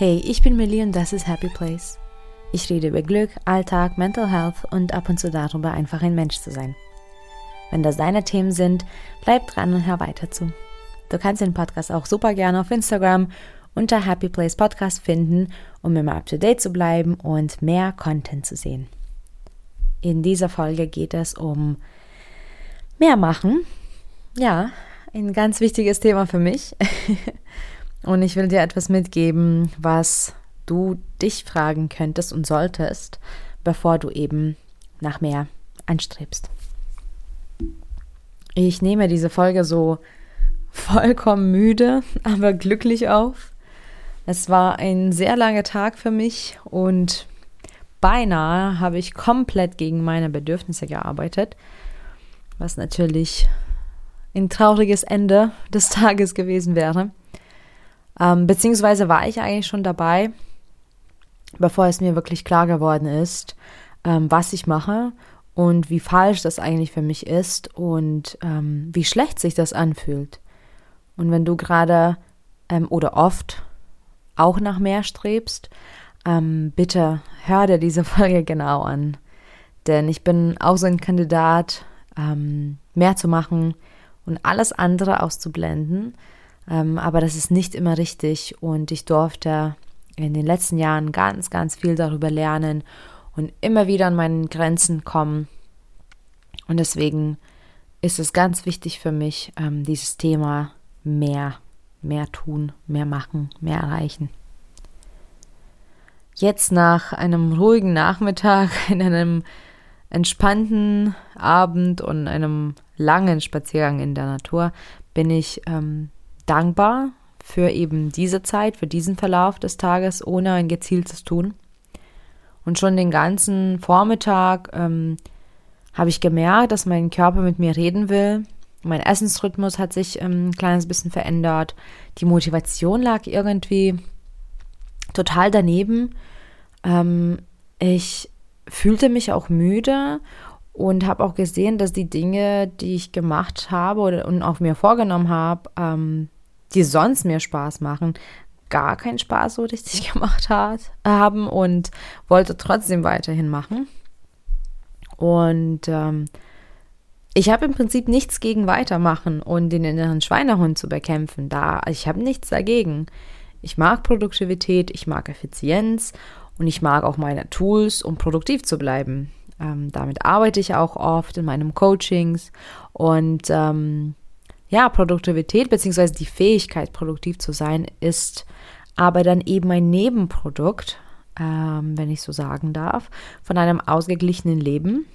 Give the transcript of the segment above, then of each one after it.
Hey, ich bin Millie und das ist Happy Place. Ich rede über Glück, Alltag, Mental Health und ab und zu darüber, einfach ein Mensch zu sein. Wenn das deine Themen sind, bleib dran und hör weiter zu. Du kannst den Podcast auch super gerne auf Instagram unter Happy Place Podcast finden, um immer up to date zu bleiben und mehr Content zu sehen. In dieser Folge geht es um mehr machen. Ja, ein ganz wichtiges Thema für mich. Und ich will dir etwas mitgeben, was du dich fragen könntest und solltest, bevor du eben nach mehr anstrebst. Ich nehme diese Folge so vollkommen müde, aber glücklich auf. Es war ein sehr langer Tag für mich und beinahe habe ich komplett gegen meine Bedürfnisse gearbeitet, was natürlich ein trauriges Ende des Tages gewesen wäre. Ähm, beziehungsweise war ich eigentlich schon dabei, bevor es mir wirklich klar geworden ist, ähm, was ich mache und wie falsch das eigentlich für mich ist und ähm, wie schlecht sich das anfühlt. Und wenn du gerade ähm, oder oft auch nach mehr strebst, ähm, bitte hör dir diese Folge genau an. Denn ich bin auch so ein Kandidat, ähm, mehr zu machen und alles andere auszublenden. Ähm, aber das ist nicht immer richtig und ich durfte in den letzten Jahren ganz, ganz viel darüber lernen und immer wieder an meinen Grenzen kommen. Und deswegen ist es ganz wichtig für mich, ähm, dieses Thema mehr, mehr tun, mehr machen, mehr erreichen. Jetzt nach einem ruhigen Nachmittag, in einem entspannten Abend und einem langen Spaziergang in der Natur bin ich ähm, dankbar für eben diese Zeit, für diesen Verlauf des Tages ohne ein gezieltes Tun. Und schon den ganzen Vormittag ähm, habe ich gemerkt, dass mein Körper mit mir reden will. Mein Essensrhythmus hat sich ähm, ein kleines bisschen verändert. Die Motivation lag irgendwie total daneben. Ähm, ich fühlte mich auch müde und habe auch gesehen, dass die Dinge, die ich gemacht habe oder, und auch mir vorgenommen habe, ähm, die sonst mir Spaß machen, gar keinen Spaß so richtig gemacht hat, haben und wollte trotzdem weiterhin machen. Und ähm, ich habe im Prinzip nichts gegen weitermachen und den inneren Schweinehund zu bekämpfen. Da ich habe nichts dagegen. Ich mag Produktivität, ich mag Effizienz und ich mag auch meine Tools, um produktiv zu bleiben. Ähm, damit arbeite ich auch oft in meinen Coachings und ähm, ja, Produktivität bzw. die Fähigkeit, produktiv zu sein, ist aber dann eben ein Nebenprodukt, ähm, wenn ich so sagen darf, von einem ausgeglichenen Leben.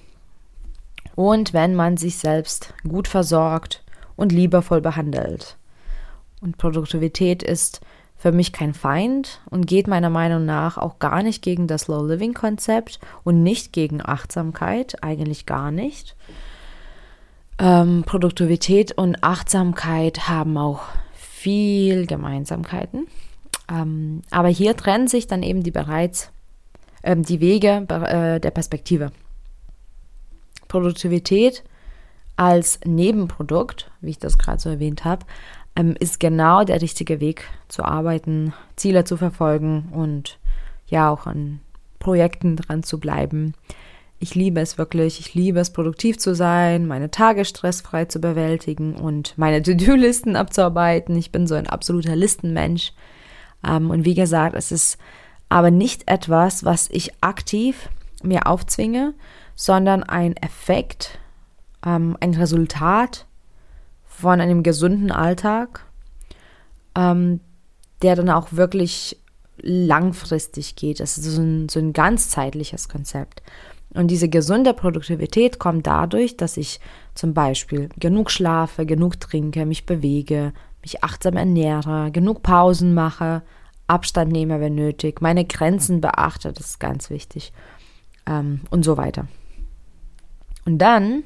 Und wenn man sich selbst gut versorgt und liebevoll behandelt. Und Produktivität ist für mich kein Feind und geht meiner Meinung nach auch gar nicht gegen das Low Living Konzept und nicht gegen Achtsamkeit, eigentlich gar nicht. Ähm, Produktivität und Achtsamkeit haben auch viel Gemeinsamkeiten. Ähm, aber hier trennen sich dann eben die bereits ähm, die Wege äh, der Perspektive. Produktivität als Nebenprodukt, wie ich das gerade so erwähnt habe, ähm, ist genau der richtige Weg zu arbeiten, Ziele zu verfolgen und ja auch an Projekten dran zu bleiben. Ich liebe es wirklich. Ich liebe es, produktiv zu sein, meine Tage stressfrei zu bewältigen und meine To-Do-Listen abzuarbeiten. Ich bin so ein absoluter Listenmensch. Ähm, und wie gesagt, es ist aber nicht etwas, was ich aktiv mir aufzwinge, sondern ein Effekt, ähm, ein Resultat von einem gesunden Alltag, ähm, der dann auch wirklich langfristig geht. Das ist so ein, so ein ganzzeitliches Konzept. Und diese gesunde Produktivität kommt dadurch, dass ich zum Beispiel genug schlafe, genug trinke, mich bewege, mich achtsam ernähre, genug Pausen mache, Abstand nehme, wenn nötig, meine Grenzen beachte, das ist ganz wichtig ähm, und so weiter. Und dann,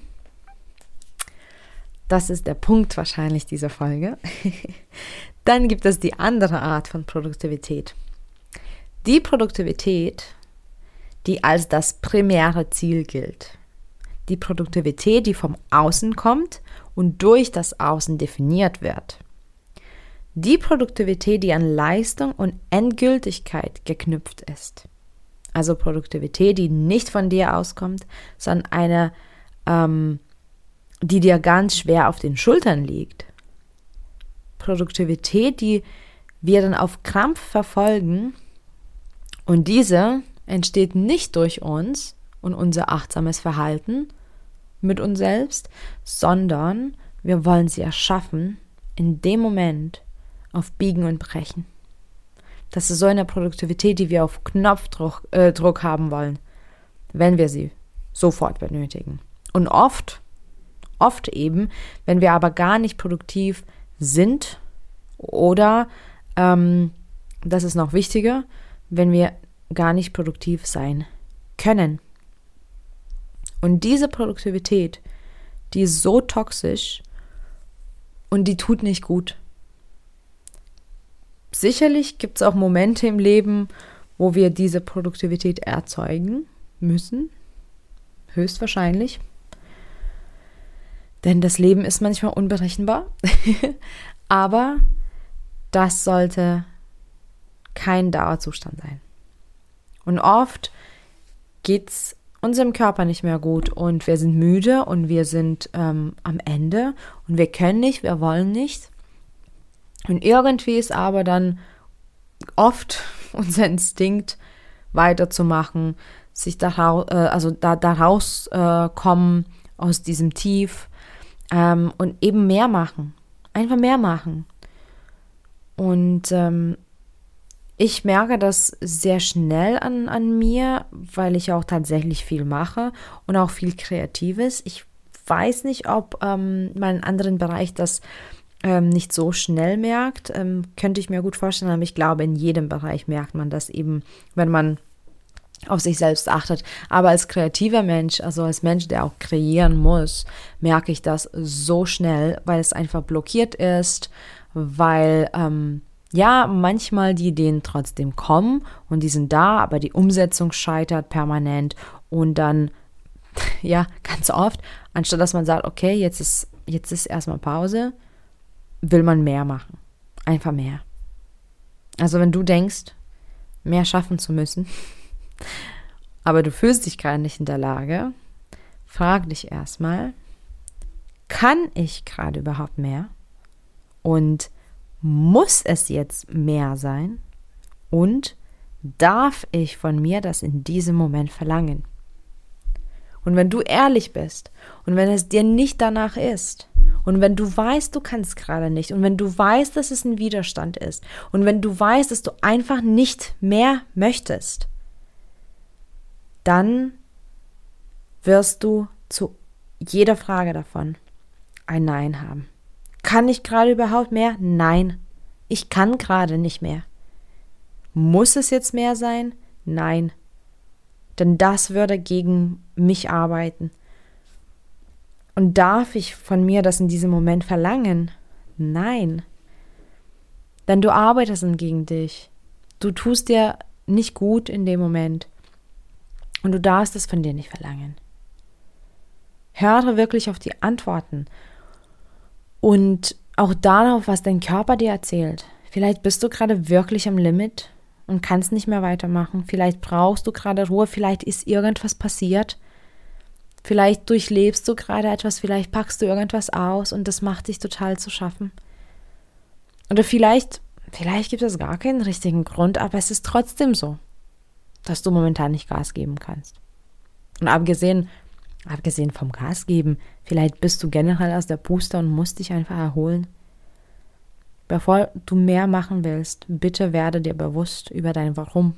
das ist der Punkt wahrscheinlich dieser Folge, dann gibt es die andere Art von Produktivität. Die Produktivität, die als das primäre Ziel gilt. Die Produktivität, die vom Außen kommt und durch das Außen definiert wird. Die Produktivität, die an Leistung und Endgültigkeit geknüpft ist. Also Produktivität, die nicht von dir auskommt, sondern eine, ähm, die dir ganz schwer auf den Schultern liegt. Produktivität, die wir dann auf Krampf verfolgen. Und diese entsteht nicht durch uns und unser achtsames Verhalten mit uns selbst, sondern wir wollen sie erschaffen in dem Moment auf Biegen und Brechen. Das ist so eine Produktivität, die wir auf Knopfdruck äh, Druck haben wollen, wenn wir sie sofort benötigen. Und oft, oft eben, wenn wir aber gar nicht produktiv sind oder, ähm, das ist noch wichtiger, wenn wir gar nicht produktiv sein können. Und diese Produktivität, die ist so toxisch und die tut nicht gut. Sicherlich gibt es auch Momente im Leben, wo wir diese Produktivität erzeugen müssen. Höchstwahrscheinlich. Denn das Leben ist manchmal unberechenbar. Aber das sollte kein Dauerzustand sein. Und oft geht es unserem Körper nicht mehr gut und wir sind müde und wir sind ähm, am Ende und wir können nicht, wir wollen nicht. Und irgendwie ist aber dann oft unser Instinkt weiterzumachen, sich daraus, äh, also da, daraus äh, aus diesem Tief ähm, und eben mehr machen, einfach mehr machen. Und ähm, ich merke das sehr schnell an, an mir, weil ich auch tatsächlich viel mache und auch viel Kreatives. Ich weiß nicht, ob ähm, mein anderen Bereich das ähm, nicht so schnell merkt. Ähm, könnte ich mir gut vorstellen, aber ich glaube, in jedem Bereich merkt man das eben, wenn man auf sich selbst achtet. Aber als kreativer Mensch, also als Mensch, der auch kreieren muss, merke ich das so schnell, weil es einfach blockiert ist, weil ähm, ja, manchmal die Ideen trotzdem kommen und die sind da, aber die Umsetzung scheitert permanent und dann, ja, ganz oft, anstatt dass man sagt, okay, jetzt ist, jetzt ist erstmal Pause, will man mehr machen. Einfach mehr. Also wenn du denkst, mehr schaffen zu müssen, aber du fühlst dich gerade nicht in der Lage, frag dich erstmal, kann ich gerade überhaupt mehr? Und muss es jetzt mehr sein? Und darf ich von mir das in diesem Moment verlangen? Und wenn du ehrlich bist und wenn es dir nicht danach ist und wenn du weißt, du kannst gerade nicht und wenn du weißt, dass es ein Widerstand ist und wenn du weißt, dass du einfach nicht mehr möchtest, dann wirst du zu jeder Frage davon ein Nein haben. Kann ich gerade überhaupt mehr? Nein. Ich kann gerade nicht mehr. Muss es jetzt mehr sein? Nein. Denn das würde gegen mich arbeiten. Und darf ich von mir das in diesem Moment verlangen? Nein. Denn du arbeitest gegen dich. Du tust dir nicht gut in dem Moment. Und du darfst es von dir nicht verlangen. Höre wirklich auf die Antworten und auch darauf, was dein Körper dir erzählt. Vielleicht bist du gerade wirklich am Limit und kannst nicht mehr weitermachen. Vielleicht brauchst du gerade Ruhe, vielleicht ist irgendwas passiert. Vielleicht durchlebst du gerade etwas, vielleicht packst du irgendwas aus und das macht dich total zu schaffen. Oder vielleicht, vielleicht gibt es gar keinen richtigen Grund, aber es ist trotzdem so, dass du momentan nicht Gas geben kannst. Und abgesehen Abgesehen vom Gas geben, vielleicht bist du generell aus der Booster und musst dich einfach erholen. Bevor du mehr machen willst, bitte werde dir bewusst über dein Warum.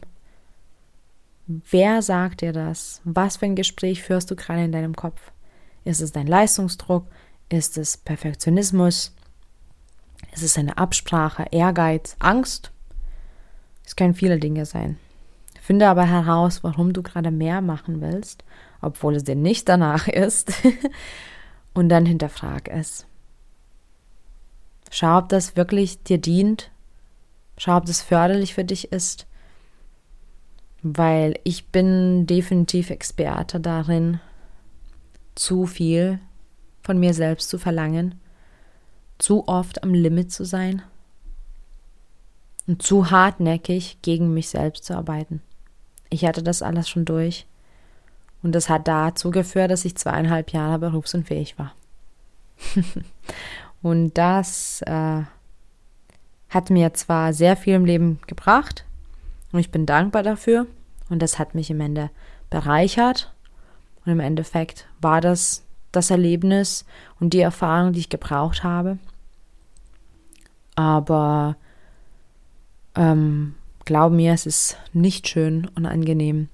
Wer sagt dir das? Was für ein Gespräch führst du gerade in deinem Kopf? Ist es dein Leistungsdruck? Ist es Perfektionismus? Ist es eine Absprache, Ehrgeiz, Angst? Es können viele Dinge sein. Finde aber heraus, warum du gerade mehr machen willst obwohl es dir nicht danach ist. und dann hinterfrag es. Schau, ob das wirklich dir dient. Schau, ob das förderlich für dich ist. Weil ich bin definitiv Experte darin, zu viel von mir selbst zu verlangen, zu oft am Limit zu sein und zu hartnäckig gegen mich selbst zu arbeiten. Ich hatte das alles schon durch und das hat dazu geführt, dass ich zweieinhalb Jahre berufsunfähig war. und das äh, hat mir zwar sehr viel im Leben gebracht und ich bin dankbar dafür und das hat mich im Ende bereichert und im Endeffekt war das das Erlebnis und die Erfahrung, die ich gebraucht habe. Aber ähm, glaub mir, es ist nicht schön und angenehm,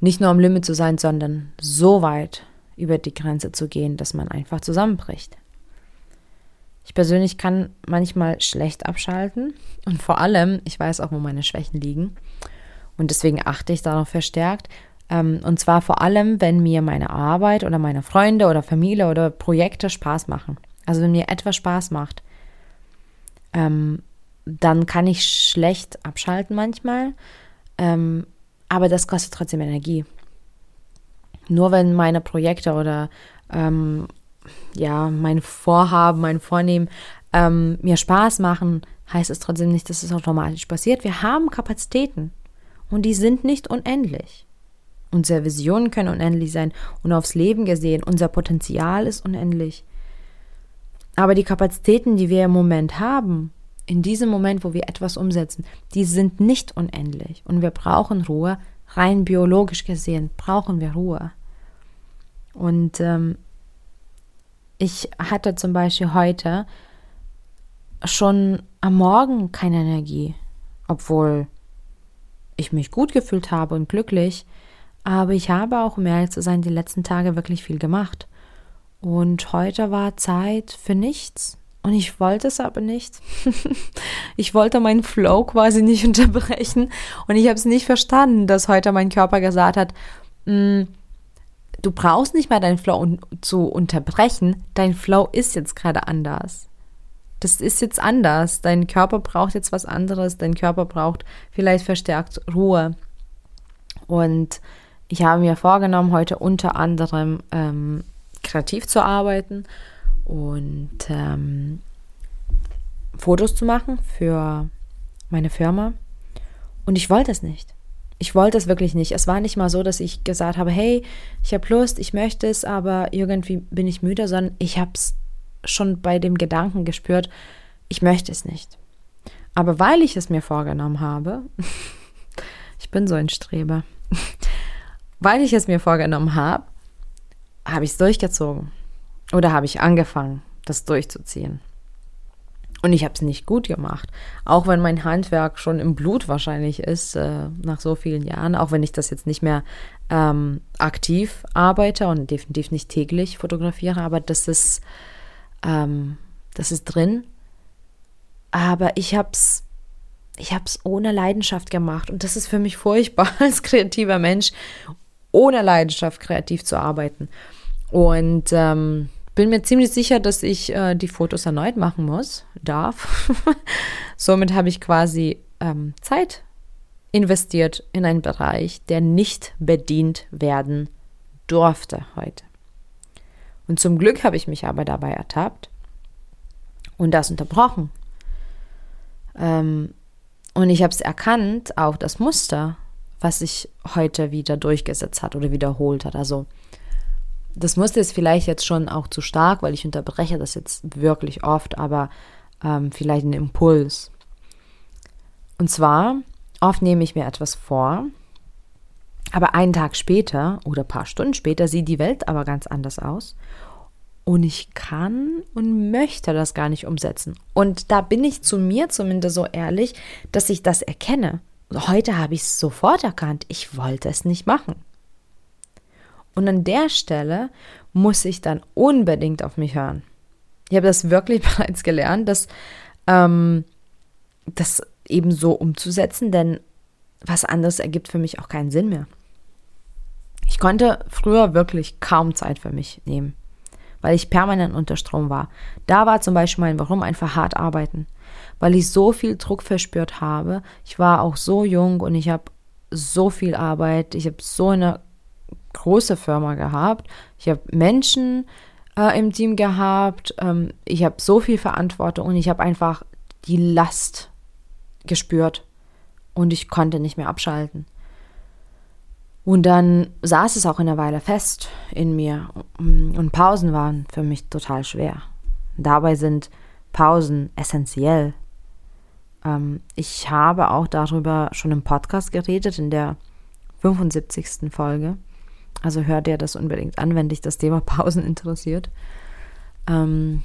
nicht nur am Limit zu sein, sondern so weit über die Grenze zu gehen, dass man einfach zusammenbricht. Ich persönlich kann manchmal schlecht abschalten und vor allem, ich weiß auch, wo meine Schwächen liegen und deswegen achte ich darauf verstärkt. Ähm, und zwar vor allem, wenn mir meine Arbeit oder meine Freunde oder Familie oder Projekte Spaß machen. Also wenn mir etwas Spaß macht, ähm, dann kann ich schlecht abschalten manchmal. Aber das kostet trotzdem Energie. Nur wenn meine Projekte oder ähm, ja, mein Vorhaben, mein Vornehmen ähm, mir Spaß machen, heißt es trotzdem nicht, dass es automatisch passiert. Wir haben Kapazitäten und die sind nicht unendlich. Unsere Visionen können unendlich sein und aufs Leben gesehen, unser Potenzial ist unendlich. Aber die Kapazitäten, die wir im Moment haben, in diesem Moment, wo wir etwas umsetzen, die sind nicht unendlich. Und wir brauchen Ruhe. Rein biologisch gesehen brauchen wir Ruhe. Und ähm, ich hatte zum Beispiel heute schon am Morgen keine Energie, obwohl ich mich gut gefühlt habe und glücklich. Aber ich habe auch, um ehrlich zu sein, die letzten Tage wirklich viel gemacht. Und heute war Zeit für nichts. Und ich wollte es aber nicht. ich wollte meinen Flow quasi nicht unterbrechen. Und ich habe es nicht verstanden, dass heute mein Körper gesagt hat, mm, du brauchst nicht mehr deinen Flow un zu unterbrechen. Dein Flow ist jetzt gerade anders. Das ist jetzt anders. Dein Körper braucht jetzt was anderes. Dein Körper braucht vielleicht verstärkt Ruhe. Und ich habe mir vorgenommen, heute unter anderem ähm, kreativ zu arbeiten und ähm, Fotos zu machen für meine Firma. Und ich wollte es nicht. Ich wollte es wirklich nicht. Es war nicht mal so, dass ich gesagt habe, hey, ich habe Lust, ich möchte es, aber irgendwie bin ich müde, sondern ich habe es schon bei dem Gedanken gespürt, ich möchte es nicht. Aber weil ich es mir vorgenommen habe, ich bin so ein Streber, weil ich es mir vorgenommen habe, habe ich es durchgezogen. Oder habe ich angefangen, das durchzuziehen. Und ich habe es nicht gut gemacht. Auch wenn mein Handwerk schon im Blut wahrscheinlich ist, äh, nach so vielen Jahren, auch wenn ich das jetzt nicht mehr ähm, aktiv arbeite und definitiv nicht täglich fotografiere, aber das ist, ähm, das ist drin. Aber ich habe es ich habe es ohne Leidenschaft gemacht und das ist für mich furchtbar als kreativer Mensch, ohne Leidenschaft kreativ zu arbeiten. Und ähm, bin mir ziemlich sicher, dass ich äh, die Fotos erneut machen muss, darf. Somit habe ich quasi ähm, Zeit investiert in einen Bereich, der nicht bedient werden durfte heute. Und zum Glück habe ich mich aber dabei ertappt und das unterbrochen. Ähm, und ich habe es erkannt, auch das Muster, was sich heute wieder durchgesetzt hat oder wiederholt hat. Also das Muster ist vielleicht jetzt schon auch zu stark, weil ich unterbreche das jetzt wirklich oft, aber ähm, vielleicht ein Impuls. Und zwar, oft nehme ich mir etwas vor, aber einen Tag später oder ein paar Stunden später sieht die Welt aber ganz anders aus. Und ich kann und möchte das gar nicht umsetzen. Und da bin ich zu mir zumindest so ehrlich, dass ich das erkenne. Heute habe ich es sofort erkannt. Ich wollte es nicht machen. Und an der Stelle muss ich dann unbedingt auf mich hören. Ich habe das wirklich bereits gelernt, dass ähm, das eben so umzusetzen, denn was anderes ergibt für mich auch keinen Sinn mehr. Ich konnte früher wirklich kaum Zeit für mich nehmen weil ich permanent unter Strom war. Da war zum Beispiel mein Warum einfach hart arbeiten, weil ich so viel Druck verspürt habe. Ich war auch so jung und ich habe so viel Arbeit. Ich habe so eine große Firma gehabt. Ich habe Menschen äh, im Team gehabt. Ähm, ich habe so viel Verantwortung und ich habe einfach die Last gespürt und ich konnte nicht mehr abschalten. Und dann saß es auch in einer Weile fest in mir und Pausen waren für mich total schwer. Dabei sind Pausen essentiell. Ähm, ich habe auch darüber schon im Podcast geredet, in der 75. Folge. Also hört ihr das unbedingt an, wenn dich das Thema Pausen interessiert. Ähm,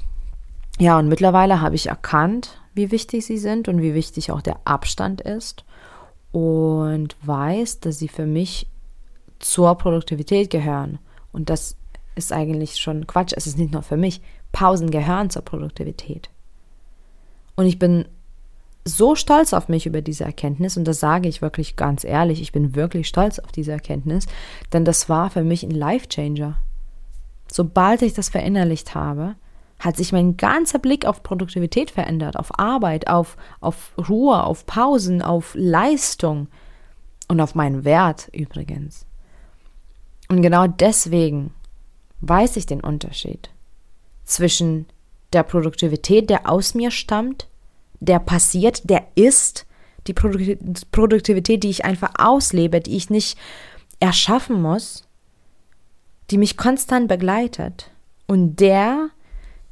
ja, und mittlerweile habe ich erkannt, wie wichtig sie sind und wie wichtig auch der Abstand ist und weiß, dass sie für mich zur Produktivität gehören. Und das ist eigentlich schon Quatsch. Es ist nicht nur für mich. Pausen gehören zur Produktivität. Und ich bin so stolz auf mich über diese Erkenntnis und das sage ich wirklich ganz ehrlich. Ich bin wirklich stolz auf diese Erkenntnis, denn das war für mich ein Life-Changer. Sobald ich das verinnerlicht habe, hat sich mein ganzer Blick auf Produktivität verändert, auf Arbeit, auf, auf Ruhe, auf Pausen, auf Leistung und auf meinen Wert übrigens. Und genau deswegen weiß ich den Unterschied zwischen der Produktivität, der aus mir stammt, der passiert, der ist, die Produktivität, die ich einfach auslebe, die ich nicht erschaffen muss, die mich konstant begleitet und der,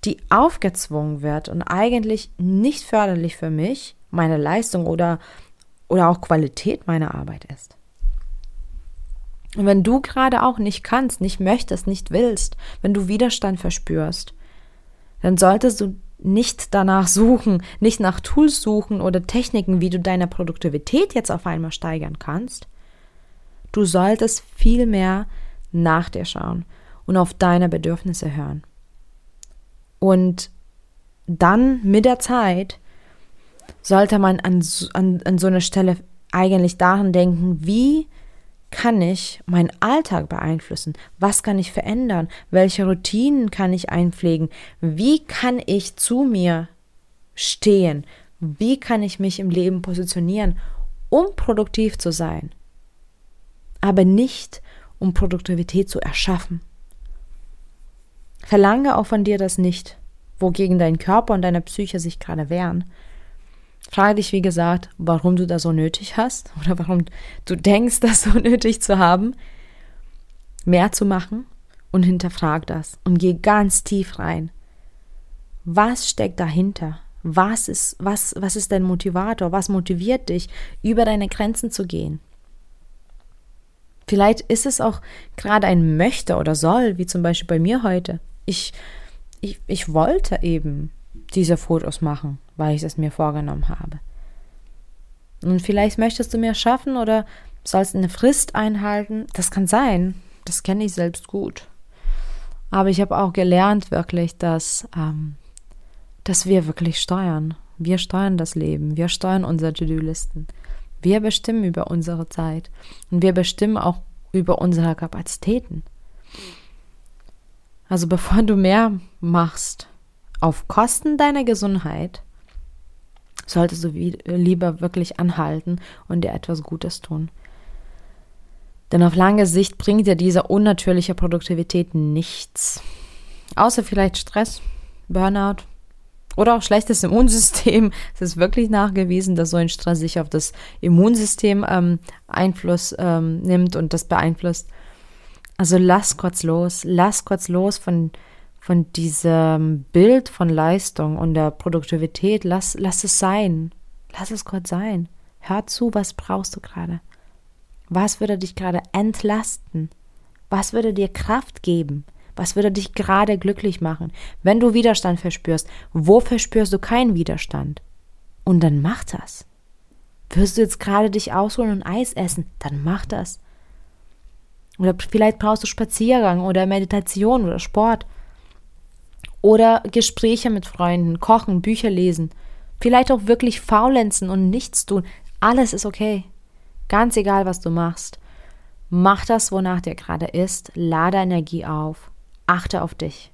die aufgezwungen wird und eigentlich nicht förderlich für mich, meine Leistung oder, oder auch Qualität meiner Arbeit ist. Und wenn du gerade auch nicht kannst, nicht möchtest, nicht willst, wenn du Widerstand verspürst, dann solltest du nicht danach suchen, nicht nach Tools suchen oder Techniken, wie du deine Produktivität jetzt auf einmal steigern kannst. Du solltest viel mehr nach dir schauen und auf deine Bedürfnisse hören. Und dann mit der Zeit sollte man an, an, an so einer Stelle eigentlich daran denken, wie kann ich meinen Alltag beeinflussen? Was kann ich verändern? Welche Routinen kann ich einpflegen? Wie kann ich zu mir stehen? Wie kann ich mich im Leben positionieren, um produktiv zu sein? Aber nicht, um Produktivität zu erschaffen. Verlange auch von dir das nicht, wogegen dein Körper und deine Psyche sich gerade wehren, Frage dich, wie gesagt, warum du das so nötig hast oder warum du denkst, das so nötig zu haben, mehr zu machen und hinterfrag das und geh ganz tief rein. Was steckt dahinter? Was ist, was, was ist dein Motivator? Was motiviert dich, über deine Grenzen zu gehen? Vielleicht ist es auch gerade ein Möchte oder soll, wie zum Beispiel bei mir heute. Ich, ich, ich wollte eben diese Fotos machen, weil ich es mir vorgenommen habe. Und vielleicht möchtest du mehr schaffen oder sollst eine Frist einhalten. Das kann sein. Das kenne ich selbst gut. Aber ich habe auch gelernt wirklich, dass, ähm, dass wir wirklich steuern. Wir steuern das Leben. Wir steuern unsere To-Do-Listen. Wir bestimmen über unsere Zeit. Und wir bestimmen auch über unsere Kapazitäten. Also bevor du mehr machst, auf Kosten deiner Gesundheit solltest du lieber wirklich anhalten und dir etwas Gutes tun. Denn auf lange Sicht bringt dir diese unnatürliche Produktivität nichts. Außer vielleicht Stress, Burnout oder auch schlechtes Immunsystem. Es ist wirklich nachgewiesen, dass so ein Stress sich auf das Immunsystem ähm, Einfluss ähm, nimmt und das beeinflusst. Also lass kurz los, lass kurz los von von diesem Bild von Leistung und der Produktivität, lass, lass es sein. Lass es kurz sein. Hör zu, was brauchst du gerade? Was würde dich gerade entlasten? Was würde dir Kraft geben? Was würde dich gerade glücklich machen? Wenn du Widerstand verspürst, wo verspürst du keinen Widerstand? Und dann mach das. Wirst du jetzt gerade dich ausholen und Eis essen? Dann mach das. Oder vielleicht brauchst du Spaziergang oder Meditation oder Sport. Oder Gespräche mit Freunden, kochen, Bücher lesen. Vielleicht auch wirklich faulenzen und nichts tun. Alles ist okay. Ganz egal, was du machst. Mach das, wonach dir gerade ist. Lade Energie auf. Achte auf dich.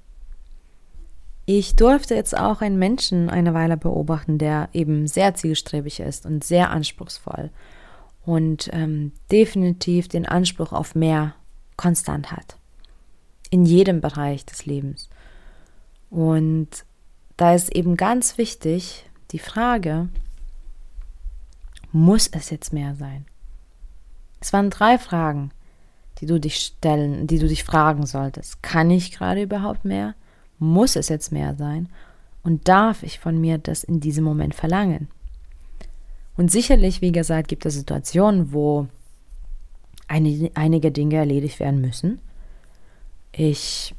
Ich durfte jetzt auch einen Menschen eine Weile beobachten, der eben sehr zielstrebig ist und sehr anspruchsvoll und ähm, definitiv den Anspruch auf mehr konstant hat. In jedem Bereich des Lebens. Und da ist eben ganz wichtig die Frage, muss es jetzt mehr sein? Es waren drei Fragen, die du dich stellen, die du dich fragen solltest. Kann ich gerade überhaupt mehr? Muss es jetzt mehr sein? Und darf ich von mir das in diesem Moment verlangen? Und sicherlich, wie gesagt, gibt es Situationen, wo einige Dinge erledigt werden müssen. Ich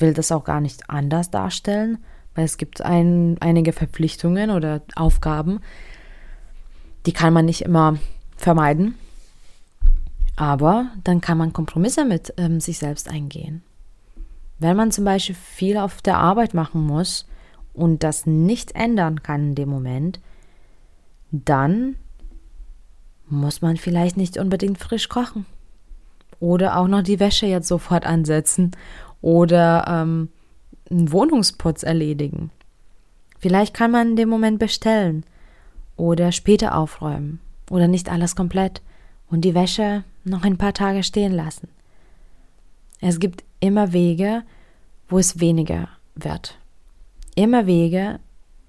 will das auch gar nicht anders darstellen, weil es gibt ein, einige Verpflichtungen oder Aufgaben, die kann man nicht immer vermeiden. Aber dann kann man Kompromisse mit ähm, sich selbst eingehen. Wenn man zum Beispiel viel auf der Arbeit machen muss und das nicht ändern kann in dem Moment, dann muss man vielleicht nicht unbedingt frisch kochen. Oder auch noch die Wäsche jetzt sofort ansetzen oder ähm, einen Wohnungsputz erledigen. Vielleicht kann man in dem Moment bestellen oder später aufräumen oder nicht alles komplett und die Wäsche noch ein paar Tage stehen lassen. Es gibt immer Wege, wo es weniger wird. Immer Wege,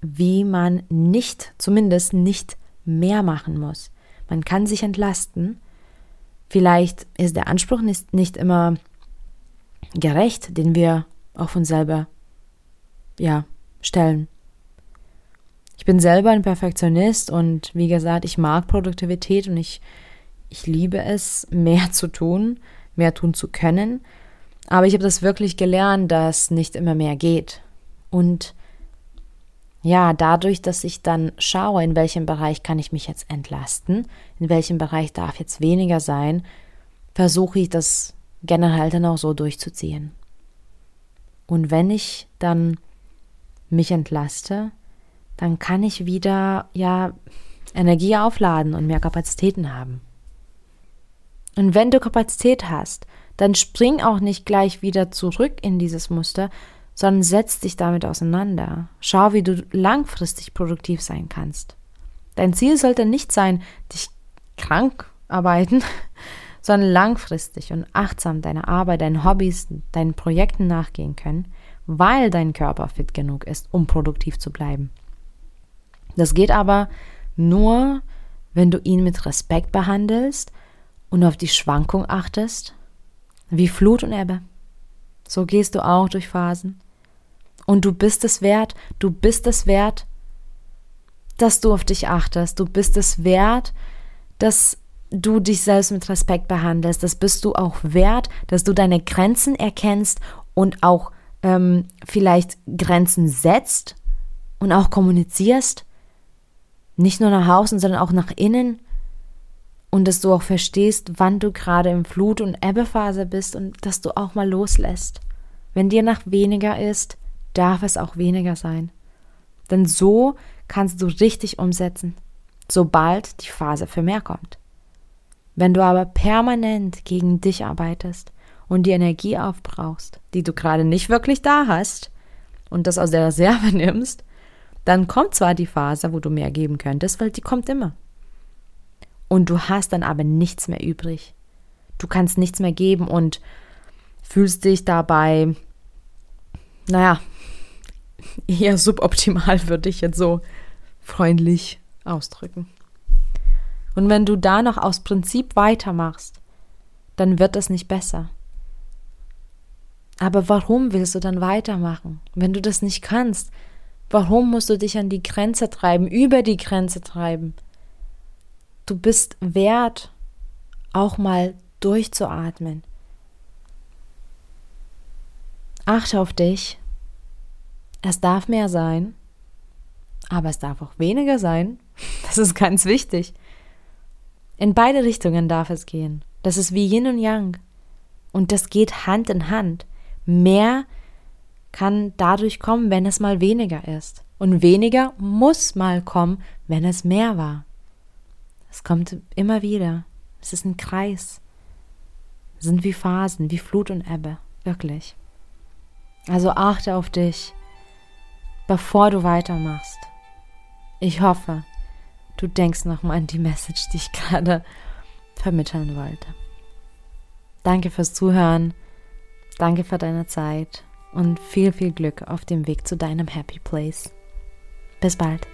wie man nicht, zumindest nicht mehr machen muss. Man kann sich entlasten. Vielleicht ist der Anspruch nicht, nicht immer gerecht, den wir auf uns selber ja, stellen. Ich bin selber ein Perfektionist und wie gesagt, ich mag Produktivität und ich, ich liebe es, mehr zu tun, mehr tun zu können. Aber ich habe das wirklich gelernt, dass nicht immer mehr geht. Und ja, dadurch, dass ich dann schaue, in welchem Bereich kann ich mich jetzt entlasten, in welchem Bereich darf jetzt weniger sein, versuche ich das generell dann auch so durchzuziehen. Und wenn ich dann mich entlaste, dann kann ich wieder ja Energie aufladen und mehr Kapazitäten haben. Und wenn du Kapazität hast, dann spring auch nicht gleich wieder zurück in dieses Muster, sondern setz dich damit auseinander. Schau, wie du langfristig produktiv sein kannst. Dein Ziel sollte nicht sein, dich krank arbeiten, sondern langfristig und achtsam deiner Arbeit, deinen Hobbys, deinen Projekten nachgehen können, weil dein Körper fit genug ist, um produktiv zu bleiben. Das geht aber nur, wenn du ihn mit Respekt behandelst und auf die Schwankung achtest, wie Flut und Ebbe. So gehst du auch durch Phasen. Und du bist es wert, du bist es wert, dass du auf dich achtest. Du bist es wert, dass du dich selbst mit Respekt behandelst. Das bist du auch wert, dass du deine Grenzen erkennst und auch ähm, vielleicht Grenzen setzt und auch kommunizierst. Nicht nur nach außen, sondern auch nach innen. Und dass du auch verstehst, wann du gerade im Flut- und Ebbephase bist und dass du auch mal loslässt. Wenn dir nach weniger ist, darf es auch weniger sein. Denn so kannst du richtig umsetzen, sobald die Phase für mehr kommt. Wenn du aber permanent gegen dich arbeitest und die Energie aufbrauchst, die du gerade nicht wirklich da hast und das aus der Reserve nimmst, dann kommt zwar die Phase, wo du mehr geben könntest, weil die kommt immer. Und du hast dann aber nichts mehr übrig. Du kannst nichts mehr geben und fühlst dich dabei, naja, eher suboptimal, würde ich jetzt so freundlich ausdrücken. Und wenn du da noch aus Prinzip weitermachst, dann wird es nicht besser. Aber warum willst du dann weitermachen, wenn du das nicht kannst? Warum musst du dich an die Grenze treiben, über die Grenze treiben? Du bist wert, auch mal durchzuatmen. Achte auf dich es darf mehr sein, aber es darf auch weniger sein. Das ist ganz wichtig. In beide Richtungen darf es gehen. Das ist wie Yin und Yang. Und das geht Hand in Hand. Mehr kann dadurch kommen, wenn es mal weniger ist. Und weniger muss mal kommen, wenn es mehr war. Es kommt immer wieder. Es ist ein Kreis. Es sind wie Phasen, wie Flut und Ebbe. Wirklich. Also achte auf dich bevor du weitermachst. Ich hoffe, du denkst nochmal an die Message, die ich gerade vermitteln wollte. Danke fürs Zuhören, danke für deine Zeit und viel, viel Glück auf dem Weg zu deinem Happy Place. Bis bald.